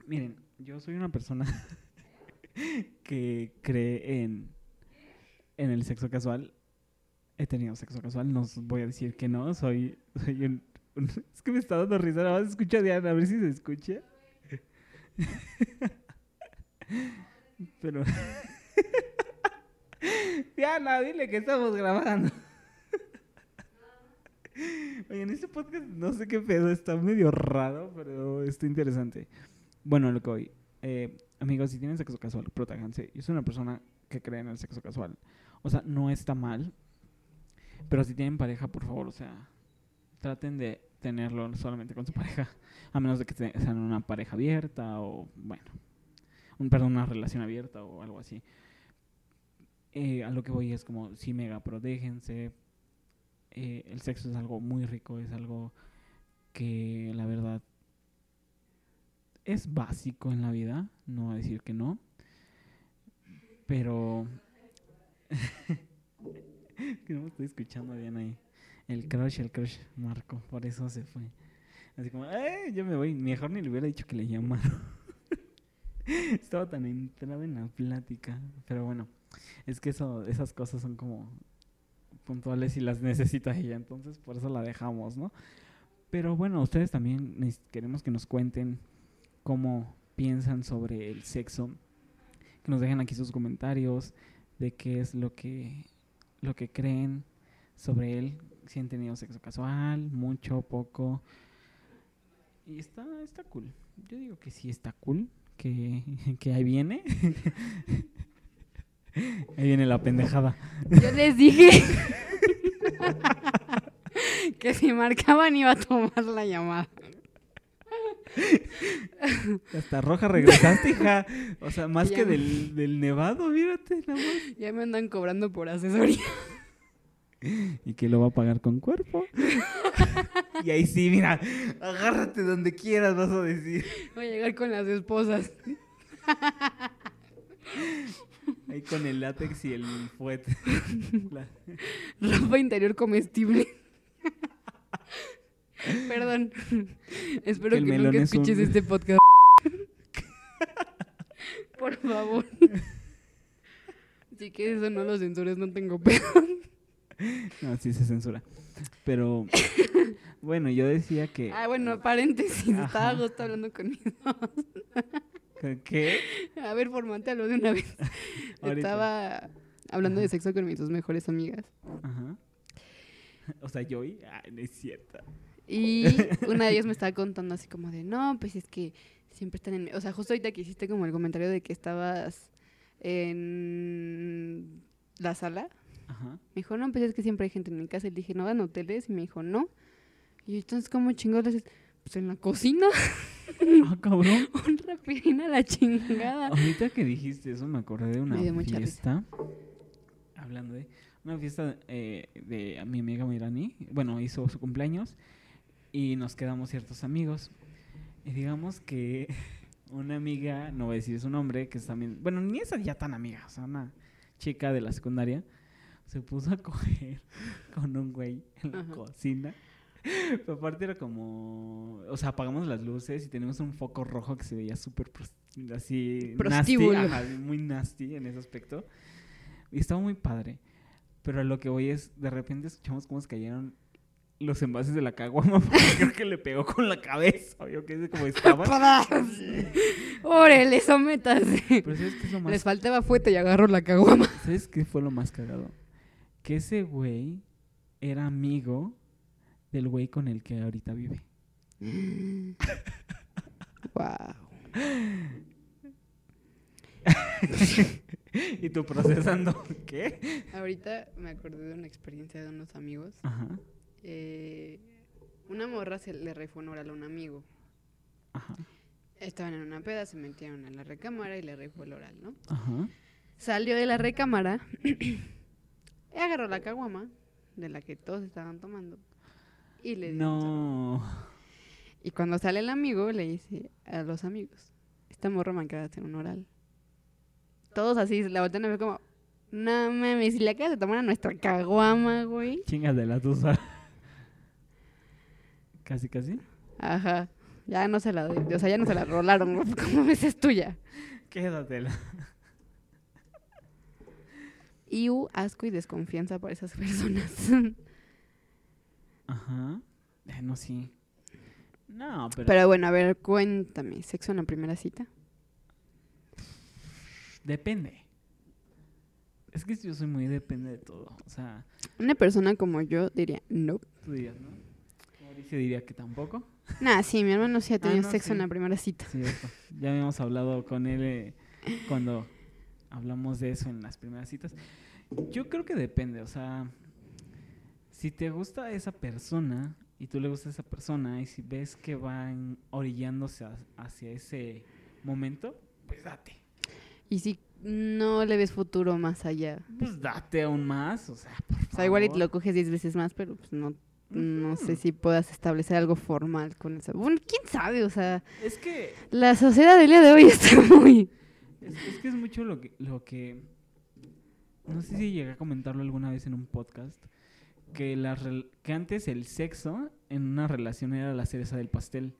Miren, yo soy una persona que cree en, en el sexo casual. He tenido sexo casual, no voy a decir que no. Soy, soy un- Es que me está dando risa. Nada más escucha a Diana, a ver si se escucha. Pero. Diana, dile que estamos grabando. En este podcast no sé qué pedo, está medio raro, pero está interesante. Bueno, lo que voy. Eh, amigos, si tienen sexo casual, protéjanse. Yo soy una persona que cree en el sexo casual. O sea, no está mal. Pero si tienen pareja, por favor, o sea, traten de tenerlo solamente con su pareja. A menos de que sean una pareja abierta o, bueno, un, perdón, una relación abierta o algo así. Eh, a lo que voy es como, sí, mega, pero déjense. Eh, el sexo es algo muy rico, es algo que la verdad es básico en la vida, no voy a decir que no, pero no me estoy escuchando bien ahí. El crush, el crush, Marco, por eso se fue. Así como, ¡eh! Yo me voy. Mejor ni le hubiera dicho que le llamaron. Estaba tan entrado en la plática. Pero bueno, es que eso, esas cosas son como puntuales y las necesita ella. Entonces, por eso la dejamos, ¿no? Pero bueno, ustedes también queremos que nos cuenten cómo piensan sobre el sexo. Que nos dejen aquí sus comentarios de qué es lo que, lo que creen sobre él. Si han tenido sexo casual, mucho, poco. Y está, está cool. Yo digo que sí está cool. Que, que ahí viene. ahí viene la pendejada. Yo les dije que si marcaban iba a tomar la llamada. Hasta roja regresaste, hija. O sea, más Ya que me- del, del nevado, mírate, nada más. Ya me andan cobrando por asesoría. y que lo va a pagar con cuerpo. y ahí sí, mira, agárrate donde quieras, vas a decir. Voy a llegar con las esposas. Ahí con el látex y el fuete. La- Ropa interior comestible. Perdón. Espero que melón nunca es un- escuches este podcast. Por favor. Si que eso no lo censures, no tengo pedo. No, sí se censura. Pero, bueno, yo decía que... Ah, bueno, paréntesis. Estaba Ajá. Agosto hablando conmigo. ¿Qué? A ver, formatealo de una vez. Estaba hablando de sexo con mis dos mejores amigas. Ajá. O sea, yo y... Ah, no es cierto. Y una de ellas me estaba contando así como de, no, pues es que siempre están en... mi-". O sea, justo ahorita que hiciste como el comentario de que estabas en la sala. Ajá. Me dijo, no, pues es que siempre hay gente en mi casa. Y le dije, ¿no van hoteles? Y me dijo, no. Y yo, entonces, ¿cómo chingados? Pues en la cocina. Ah, cabrón. Un rapidín a la chingada. Ahorita que dijiste eso, me acordé de una fiesta. Hablando de una fiesta eh, de a mi amiga Mirani. Bueno, hizo su cumpleaños y nos quedamos ciertos amigos. Y digamos que una amiga, no voy a decir su nombre, que es también, bueno, ni esa ya tan amiga, o sea, una chica de la secundaria, se puso a coger con un güey en la Ajá. cocina. Pero aparte era como, o sea, apagamos las luces y tenemos un foco rojo que se veía súper así nasty, Prostíbulo. ajá, muy nasty en ese aspecto. Y estaba muy padre. Pero a lo que voy es, de repente escuchamos cómo se cayeron los envases de la caguama porque creo que le pegó con la cabeza. Yo que sé cómo estaba. Órale, sométase. Pero ¿sabes qué es lo más Les faltaba fuete y agarró la caguama. ¿Sabes qué fue lo más cagado? Que ese güey era amigo del güey con el que ahorita vive. Wow. y tú procesando, ¿qué? Ahorita me acordé de una experiencia de unos amigos. Ajá, Eh, una morra se le refue un oral a un amigo. ajá, Estaban en una peda, se metieron a la recámara y le refue el oral, ¿no? ajá. Salió de la recámara y agarró la caguama de la que todos estaban tomando y le. No. Y cuando sale el amigo, le dice a los amigos, esta morra me acaba de hacer un oral. Todos así, la voltean a ver como, no mames, si le acabas de tomar a nuestra caguama, güey. Chingas de la tusa. Casi, casi. Ajá. Ya no se la doy. O sea, ya no se la rolaron, güey. ¿Cómo ves es tuya? Quédatela. Y hubo asco y desconfianza por esas personas. Ajá. Eh, no, sí. No, pero, Pero bueno, a ver, cuéntame. ¿Sexo en la primera cita? depende. Es que yo soy muy depende de todo. O sea, Una persona como yo diría, no. tú dirías, ¿no? Mauricio diría que tampoco. Nah, sí, mi hermano sí ha tenido no, sexo sí. en la primera cita. Cierto. Ya habíamos hablado con él eh, cuando hablamos de eso en las primeras citas. Yo creo que depende, o sea, si te gusta esa persona y tú le gusta a esa persona y si ves que van orillándose a- hacia ese momento, pues date. Y si no le ves futuro más allá. Pues date aún más, o sea, por O sea, igual y te favor. lo coges 10 veces más, pero pues no, no sé Ujú. si puedas establecer algo formal con esa. Bueno, quién sabe, o sea, Es que la sociedad del día de hoy está muy... Es, es que es mucho lo que, lo que... No sé si llegué a comentarlo alguna vez en un podcast. Que, la que antes el sexo en una relación era la cereza del pastel.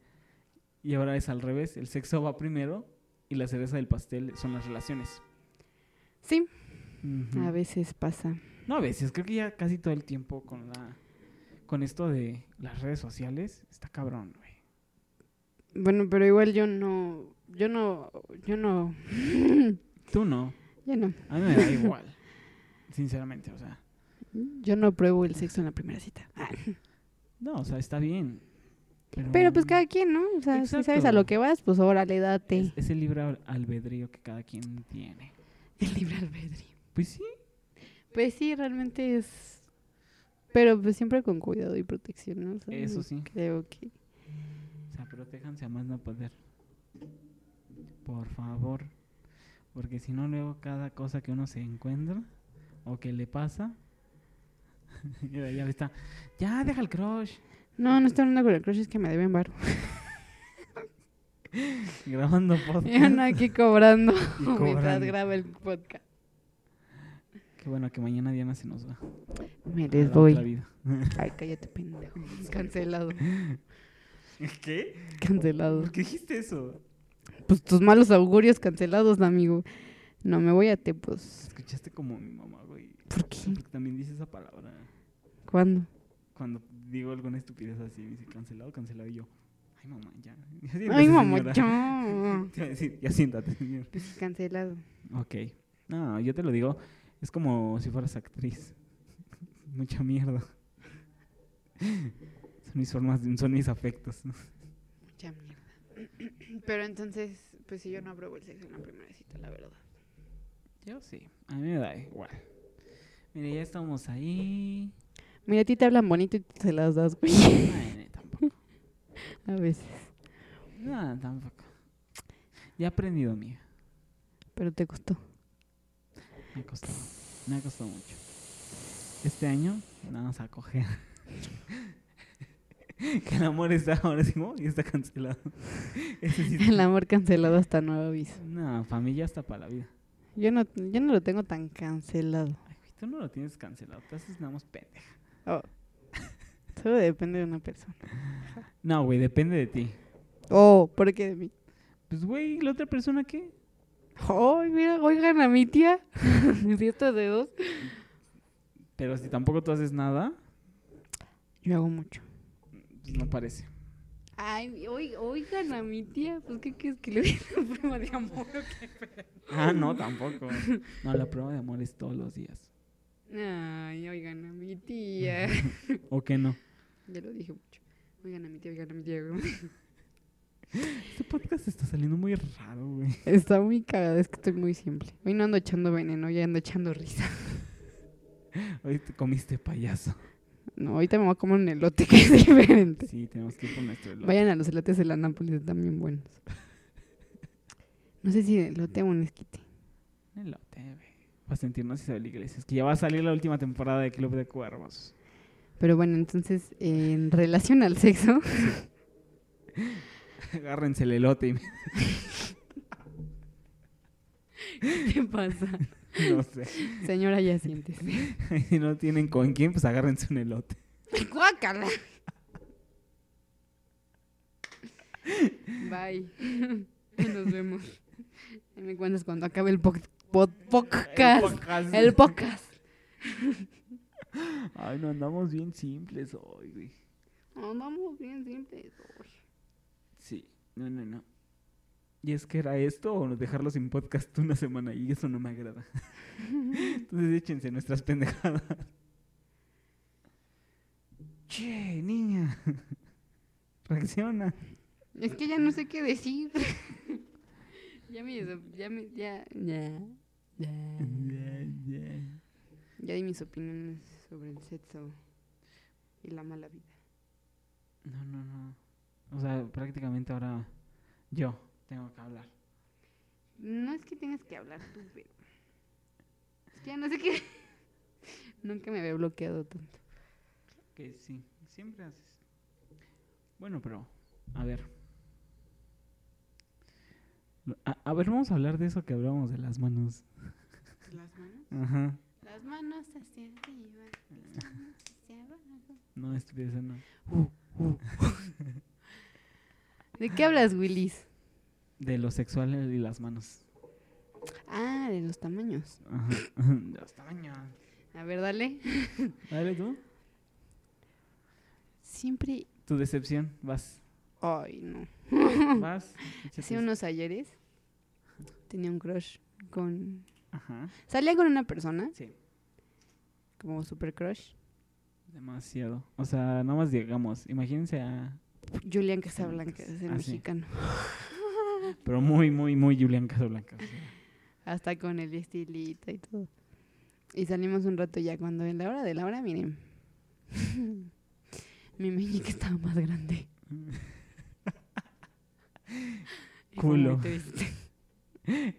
Y ahora es al revés. El sexo va primero y la cereza del pastel son las relaciones. Sí, a veces pasa. No a veces, creo que ya casi todo el tiempo con la... Con esto de las redes sociales, está cabrón, güey. Bueno, pero igual yo no... Yo no... Yo no... Tú no. yo no. A mí me da igual. Sinceramente, o sea. Yo no pruebo el sexo en la primera cita. Ah. No, o sea, está bien. Pero, Pero pues cada quien, ¿no? O sea, si sabes a Exacto. lo que vas, pues órale, date. Es, es el libre al- albedrío que cada quien tiene. El libre albedrío. Pues sí. Pues sí, realmente es... Pero pues siempre con cuidado y protección, ¿no? O sea, Eso sí. Creo que... O sea, protéjanse a más no poder. Por favor. Porque si no, luego cada cosa que uno se encuentra o que le pasa. Ya está. Ya, deja el crush. No, no estoy hablando con el crush, es que me deben bar. Grabando podcast. Y uno aquí cobrando Y mientras cobrando. graba el podcast. Qué bueno que mañana Diana se nos va. Me les voy. Ay, cállate, pendejo. Cancelado. ¿Qué? Cancelado. ¿Por qué dijiste eso? Pues tus malos augurios cancelados, amigo. No me voy a te, pues. Escuchaste como mi mamá, güey. ¿Por qué? Porque también dice esa palabra. ¿Cuándo? Cuando digo alguna estupidez así, me dice cancelado, cancelado. Y yo, ay, mamá, ya. ya Ay, siéntese, mamá, señora". ya. Ya siéntate, señor. Pues cancelado. Ok. No, yo te lo digo. Es como si fueras actriz. Mucha mierda. Son mis formas, son mis afectos. Mucha mierda. Pero entonces, pues si yo no apruebo el sexo en la primera cita, la verdad. Yo sí. A mí me da igual. Mira, ya estamos ahí. Mira, a ti te hablan bonito y tú se las das, güey. Ay, tampoco. A veces. No, tampoco. Ya he aprendido, amiga. Pero te costó. Me ha costado. Me ha costado mucho. Este año, vamos a coger. que el amor está ahora sí, ¿no? y está cancelado. El amor cancelado hasta nuevo aviso. No, familia está para la vida. Yo no, yo no lo tengo tan cancelado. Ay, tú no lo tienes cancelado. Te haces nada más pendeja. Oh. Solo depende de una persona. No, güey, depende de ti. Oh, ¿por qué de mí? Pues, güey, ¿la otra persona qué? Ay, mira, oigan a mi tía. Siete dedos. Pero si tampoco tú haces nada, Yo hago mucho. pues no parece. Ay, oigan, a mi tía. Pues, ¿qué quieres que le diga una prueba de amor o qué? Ah, no, tampoco. No, la prueba de amor es todos los días. Ay, oigan a mi tía. ¿O qué no? ya lo dije mucho. Oigan a mi tía, oigan a mi tía. Este podcast está saliendo muy raro, güey. Está muy cagada, es que estoy muy simple. Hoy no ando echando veneno, ya ando echando risa. Hoy te comiste payaso. No, ahorita me voy a comer un elote que es diferente. Sí, tenemos que ir por nuestro elote. Vayan a los elotes de la Nápoles, están bien buenos. No sé si elote o un esquite. Elote, güey. Para sentirnos Isabel Iglesias. Es que ya va a salir la última temporada de Club de Cuervos. Pero bueno, entonces, en relación al sexo, Agárrense el elote y ¿qué pasa? no sé. Señora, ya siéntese. si no tienen con quién, pues agárrense un elote. ¡Guácala! Bye. Nos vemos. Me cuentas cuando acabe el po- po- podcast. podcast. El podcast. Ay, no andamos bien simples hoy, güey. Andamos bien simples hoy. Sí, no, no, no. ¿Y es que era esto o dejarlo sin podcast una semana? Y eso no me agrada. Entonces échense nuestras pendejadas. Che, niña. Reacciona. Es que ya no sé qué decir. ya me, ya me, ya, ya, ya. Di mis opiniones sobre el sexo y la mala vida. No, no, no. O sea, prácticamente ahora yo tengo que hablar. No es que tengas que hablar tú, pero... Es que ya no sé qué... Nunca me había bloqueado tanto. Que sí, siempre haces. Bueno, pero, a ver. A, a ver, vamos a hablar de eso que hablábamos de las manos. ¿Las manos? Ajá. Las manos hacia arriba, las manos hacia abajo. No, estupidez, no. ¿De qué hablas, Willis? De lo sexual y las manos. Ah, de los tamaños. Ajá. De los tamaños. A ver, dale. Dale tú. Siempre... Tu decepción, vas. Ay, no. Vas. Hace unos ayeres tenía un crush con... Ajá. Salía con una persona, Sí. como super crush. Demasiado. O sea, nada más digamos, imagínense a... Julián Casablanca, es el Ah, sí. mexicano. Pero muy, muy, muy Julián Casablanca. o sea. Hasta con el estilito y todo. Y salimos un rato ya cuando en la hora de la hora, miren. Mi meñique estaba más grande. Culo. Ese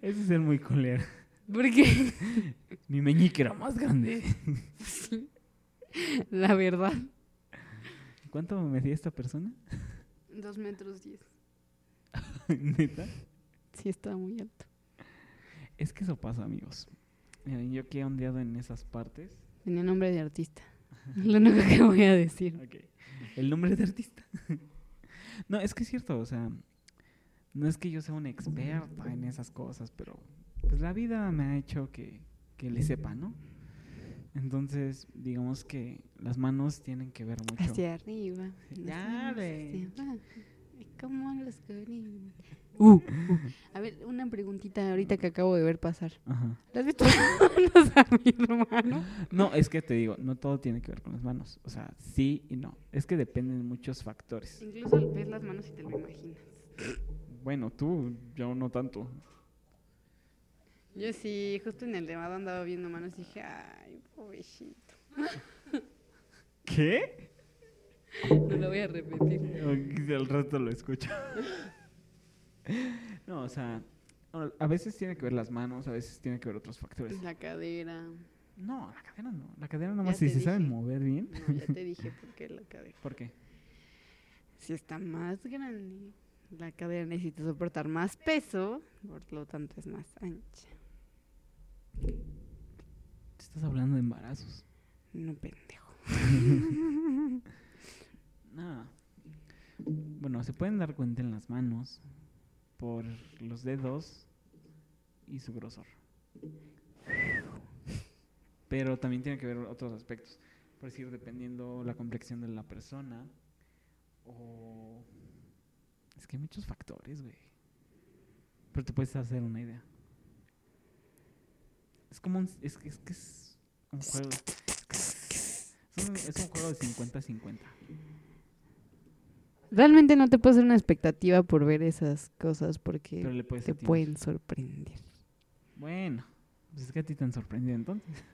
es el muy culero. ¿Por qué? Mi meñique era más grande. La verdad. ¿Cuánto medía esta persona? Dos metros diez. ¿Neta? Sí, estaba muy alto. Es que eso pasa, amigos. Miren, yo que he ondeado en esas partes. Tenía nombre de artista. Lo único que voy a decir. Ok. El nombre de artista. no, es que es cierto, o sea, no es que yo sea una experta en esas cosas, pero pues la vida me ha hecho que, que le sepa, ¿no? Entonces, digamos que las manos tienen que ver mucho. Hacia arriba. Como los. Uh, uh. A ver, una preguntita ahorita que acabo de ver pasar. Ajá. ¿Le has visto las manos a mi hermano? No, es que te digo, no todo tiene que ver con las manos. O sea, sí y no. Es que dependen de muchos factores. Incluso ves las manos y te lo imaginas. Bueno, tú, yo no tanto. Yo sí, justo en el demado andaba viendo manos y dije, ay, pobrecito. ¿Qué? No lo voy a repetir. El resto lo escucho. No, o sea, a veces tiene que ver las manos, a veces tiene que ver otros factores. La cadera. No, la cadera no. La cadera nada Ya más si se saben mover bien. No, ya te dije por qué la cadera. ¿Por qué? Si está más grande, la cadera necesita soportar más peso, por lo tanto es más ancha. Estás hablando de embarazos. No pendejo. Nada. Bueno, se pueden dar cuenta en las manos por los dedos y su grosor. Pero también tiene que ver otros aspectos. Por decir, dependiendo la complexión de la persona o... Es que hay muchos factores, güey. Pero te puedes hacer una idea. Es como un... Es, que- es que es un juego... Es un, es un juego de 50-50. Realmente no te puedes hacer una expectativa por ver esas cosas porque te pueden sorprender. Bueno, pues es que a ti te han sorprendido entonces.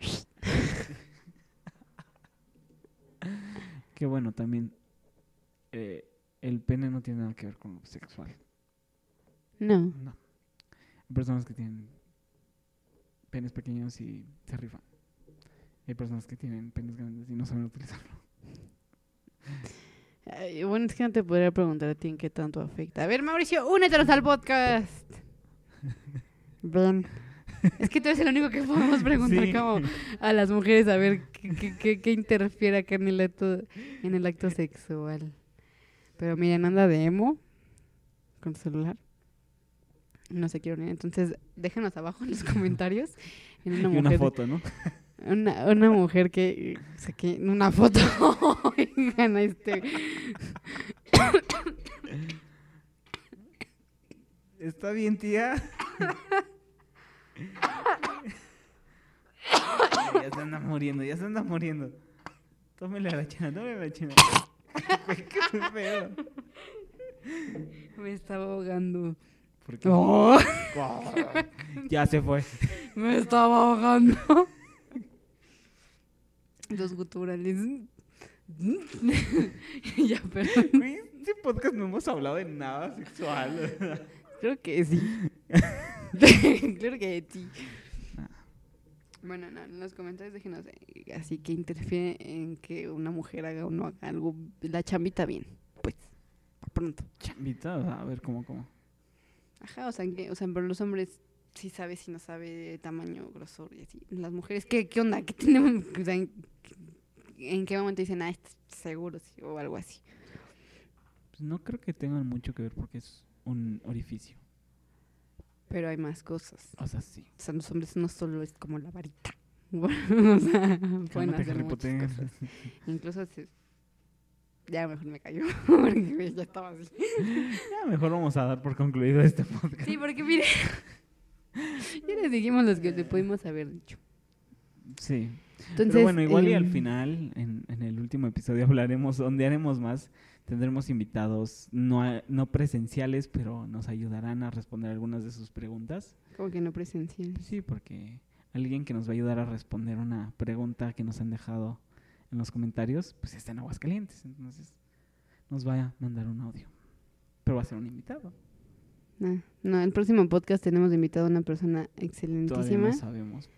que bueno, también eh, el pene no tiene nada que ver con lo sexual. No. No. Hay personas que tienen penes pequeños y se rifan. Hay personas que tienen penes grandes y no saben utilizarlo. Ay, bueno, es que no te podría preguntar a ti en qué tanto afecta. A ver, Mauricio, únetenos al podcast. Ven. Es que tú eres el único que podemos preguntar Sí. como a las mujeres a ver qué, qué, qué- qué interfiere acá en el acto, en el acto sexual. Pero miren, anda de emo con su celular. No se quiere unir. Entonces, déjenos abajo en los comentarios. En una y una mujer, foto, ¿no? Una, una mujer que saqué una foto. Oigan, este. Está bien, tía. ya se anda muriendo, ya se anda muriendo. Tómele a la china, tómele a la china. Qué feo. Me estaba ahogando. Oh, Ya se fue. me estaba ahogando. Los guturales. ya. Güey, este podcast no hemos hablado de nada sexual. Creo que sí. Creo que sí. Nah. Bueno, no, en los comentarios déjenos eh, así que interfiere en que una mujer haga o no haga algo. La chambita bien, pues. pronto. Chambita, a ver cómo, cómo. Ajá, o sea, que, o sea, pero los hombres sí sabe si no sabe tamaño, grosor y así. Las mujeres, ¿qué, qué onda? ¿Qué tenemos? O sea, ¿en, en qué momento dicen, ah, esto seguro sí, o algo así? Pues no creo que tengan mucho que ver porque es un orificio. Pero hay más cosas. O sea, sí. O sea, los hombres no solo es como la varita. o sea, pueden hacer muchas cosas. Incluso si... Ya mejor me cayó, porque ya estaba así. Ya, mejor vamos a dar por concluido este podcast. Sí, porque mire, ya les dijimos los que le pudimos haber dicho. Sí. Entonces, Pero bueno, igual y al em, final, en, en el último episodio hablaremos, donde haremos más, tendremos invitados no, no presenciales, pero nos ayudarán a responder algunas de sus preguntas. Como que no presencial. Pues sí, porque alguien que nos va a ayudar a responder una pregunta que nos han dejado en los comentarios, pues está en Aguascalientes, entonces nos va a mandar un audio. Pero va a ser un invitado. No, no, el próximo podcast tenemos invitado a una persona Todavía excelentísima. no sabemos.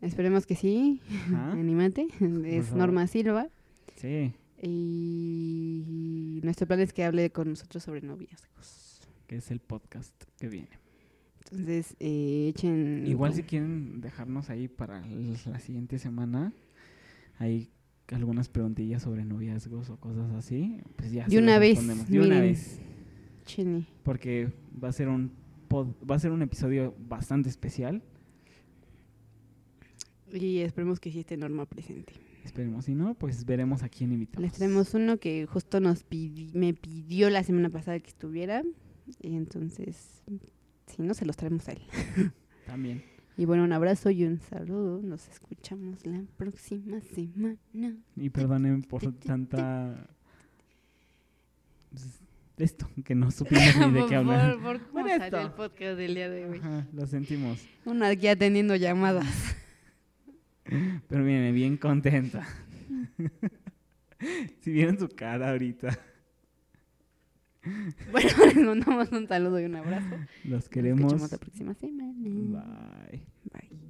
Esperemos que sí. Ajá. Anímate. Es. Norma Silva. Sí, Y nuestro plan es que hable con nosotros sobre noviazgos. que es el podcast que viene. Entonces, eh, echen. Igual si quieren dejarnos ahí para la siguiente semana, hay algunas preguntillas sobre noviazgos o cosas así, pues ya De se una vez. De una vez, Chini. porque va a ser un pod- va a ser un episodio bastante especial. Y esperemos que sí esté Norma presente. Esperemos, si no, pues veremos a quién invitamos. Les traemos uno que justo nos pidi- me pidió la semana pasada que estuviera. Y entonces, si no, se los traemos a él. También. Y bueno, un abrazo y un saludo. Nos escuchamos la próxima semana. Y perdonen por tanta pues, esto, que no supimos ni de qué hablar. Por, por cómo salió el podcast del día de hoy. Ajá, lo sentimos. Una aquí atendiendo llamadas. Pero viene bien contenta. si vieron su cara ahorita, Bueno, les mandamos un saludo y un abrazo. los Nos queremos. escuchamos la próxima semana. Bye. Bye.